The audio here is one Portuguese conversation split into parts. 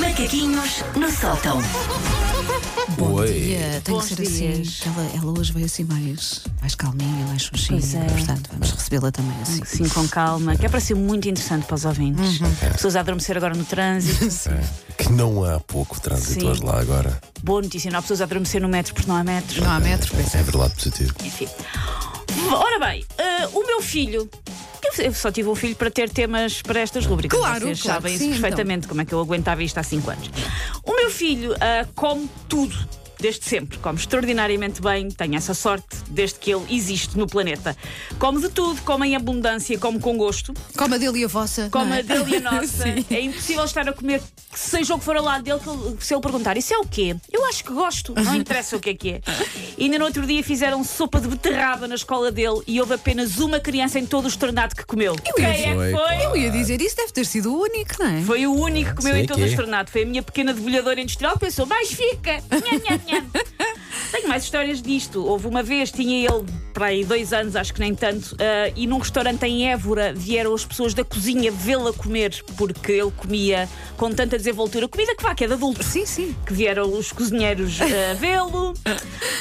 Macaquinhos no sótão. Bom Oi. dia, tem Bons que ser dias. assim. Ela, ela hoje veio assim mais, mais calminha, mais xuxinha. Pois é. Portanto, vamos recebê-la também assim. Sim, com calma, que é para ser muito interessante para os ouvintes. Pessoas a adormecer agora no trânsito. Que não há pouco trânsito hoje lá agora. Boa notícia, não há pessoas a adormecer no metro porque não há metros. Não há metros, pois é. É verdade positivo. Enfim. Ora bem, eh, o meu filho. Eu- só tive um filho para ter temas para estas rubricas. Claro, Vocês claro sabem que isso sim, perfeitamente, como é que eu aguentava isto há 5 anos. O meu filho ah, come tudo. Desde sempre, come extraordinariamente bem, tenho essa sorte desde que ele existe no planeta. Come de tudo, come em abundância, come com gosto, Como a dele e a vossa. como não é? a dele e a nossa. Sim. É impossível estar a comer, seja o que for ao lado dele, que se ele perguntar isso é o quê? Eu acho que gosto, não interessa o que é que é. E ainda no outro dia fizeram sopa de beterraba na escola dele e houve apenas uma criança em todo o estornado que comeu. Quem é que Foi, foi? Eu ia dizer isso, deve ter sido o único, não é? Foi o único que comeu Sei em todo que o estornado. Foi a minha pequena debulhadora industrial que pensou, mais fica! Nham, nham, Tenho mais histórias disto. Houve uma vez, tinha ele para aí dois anos, acho que nem tanto, ah, e num restaurante em Évora vieram as pessoas da cozinha vê-la comer, porque ele comia com tanta desenvoltura. Comida que vá, que é de adulto. Sim, sim. Que vieram os cozinheiros ah, vê-lo.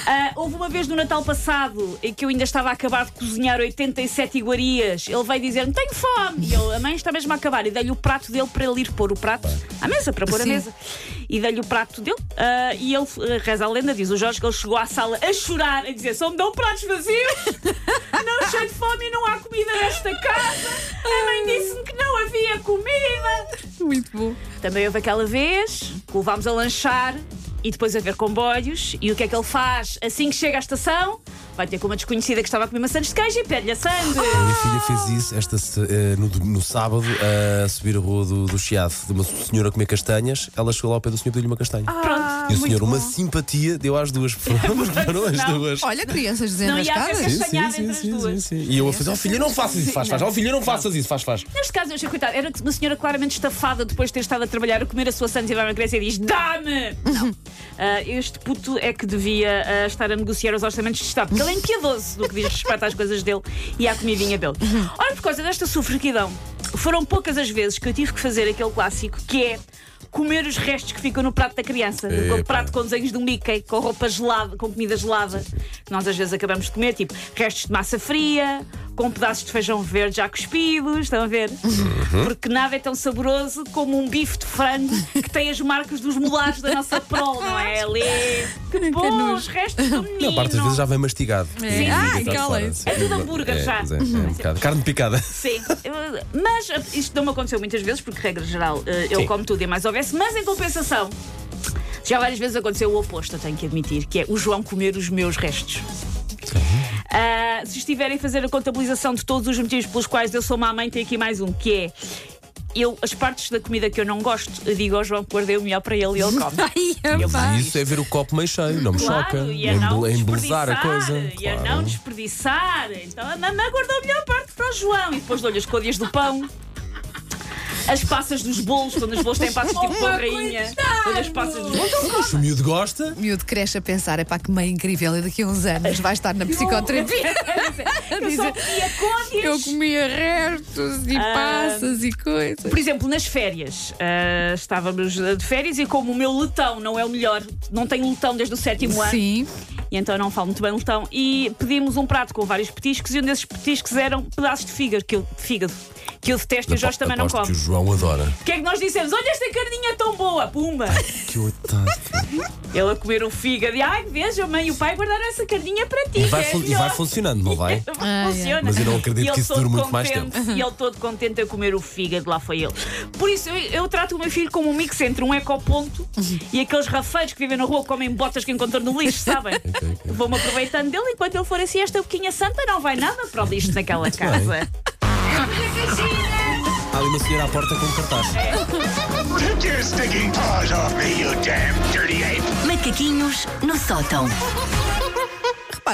Ah, houve uma vez no Natal passado em que eu ainda estava a acabar de cozinhar 87 iguarias. Ele veio dizer-me: Tenho fome! E eu, a mãe está mesmo a acabar. E dei-lhe o prato dele para ele ir pôr o prato à mesa, para pôr a Sim. mesa. E dei-lhe o prato dele. ah, e ele, ah, reza a lenda, diz o Jorge, que ele chegou à sala a chorar, a dizer: Só me dão pratos vazios, não cheio de fome e não há comida nesta casa. A mãe disse-me que não havia comida. Muito bom. Também houve aquela vez que o levámos a lanchar e depois a ver comboios. E o que é que ele faz assim que chega à estação? Vai ter com uma desconhecida que estava a comer maçãs de queijo e pede-lhe a sangue. A minha filha fez isso esta, se- eh, no, no sábado a subir a rua do, do Chiado de uma senhora a comer castanhas. Ela chegou lá ao pé do senhor e deu-lhe uma castanha. Pronto. e o senhor, uma simpatia, deu às duas. Foram foram as Não. duas. Olha, crianças Não ia haver desenrascadas. castanhas. castanhada entre as duas. E eu a fazer, oh filha, não faças isso, faz, faz. Oh filha, não faças isso, faz, faz. Neste caso, eu achei, coitado, era uma senhora claramente estafada depois de ter estado a trabalhar a comer a sua sangue e vai uma criança e diz: Dá-me! Não. Ah, este puto é que devia ah, estar a negociar os orçamentos de Estado, porque ele é impiedoso no que diz respeito às coisas dele e à comidinha dele. Ora, por causa desta sufraquidão, foram poucas as vezes que eu tive que fazer aquele clássico que é. Comer os restos que ficam no prato da criança. O prato com desenhos de um Mickey, com roupa gelada, com comida gelada, nós às vezes acabamos de comer, tipo restos de massa fria, com pedaços de feijão verde já cuspidos, estão a ver? Porque nada é tão saboroso como um bife de frango que tem as marcas dos molares da nossa prole, não é? Ali. Que bom, os restos do menino. Não, a parte das vezes já vem mastigado. É. Ai, deitado calem-se. fora. É tudo hambúrguer É, já. é, é um bocado. Carne picada. Sim, mas isto não me aconteceu muitas vezes, porque, regra geral, uh, eu Sim. como tudo e mais houvesse, mas em compensação, já várias vezes aconteceu o oposto, eu tenho que admitir, que é o João comer os meus restos. Ah, se estiverem a fazer a contabilização de todos os motivos pelos quais eu sou má mãe, tem aqui mais um, que é. Eu, as partes da comida que eu não gosto, eu digo ao João que guardei o melhor para ele e ele come. Ai, Eu epá. faço Isso é ver o copo meio cheio, não me choca. Claro, e a É não embele- é embelezar a coisa. E a Claro. não desperdiçar. Então a mamãe guardou a melhor parte para o João e depois dou-lhe as côdeas do pão. As passas dos bolos, quando os bolos têm passas tipo com a rainha. As passas bolos. Se o miúdo gosta, O miúdo cresce a pensar, é pá, que meio incrível, e daqui a uns anos vai estar na psicoterapia. Eu só comia. Eu comia restos e Ah. passas e coisas. Por exemplo, nas férias, ah, estávamos de férias e como o meu letão não é o melhor, não tenho letão desde o sétimo ano, Sim. e então não falo muito bem letão, e pedimos um prato com vários petiscos e um desses petiscos eram pedaços de fígado, que eu, de fígado, que eu detesto e o Jorge também não come. que o João adora. O que é que nós dissemos? Olha esta carninha tão boa, pumba! Que otário. Ele a comer o fígado e ai, veja, mãe e o pai guardaram essa carninha para ti. E vai, é e melhor." vai funcionando, não vai? Funciona. Mas eu não acredito que isso dure muito mais contente, tempo. E ele todo contente a comer o fígado, lá foi ele. Por isso, eu, eu trato o meu filho como um mix entre um ecoponto e aqueles rafeiros que vivem na rua comem botas que encontram no lixo, sabem? ok. Vou-me aproveitando dele enquanto ele for assim, esta boquinha santa não vai nada para o lixo naquela bem. casa. Há ali uma senhora à porta com um cartaz. Take your stinking paws off me, you damn dirty ape! Macaquinhos no sótão.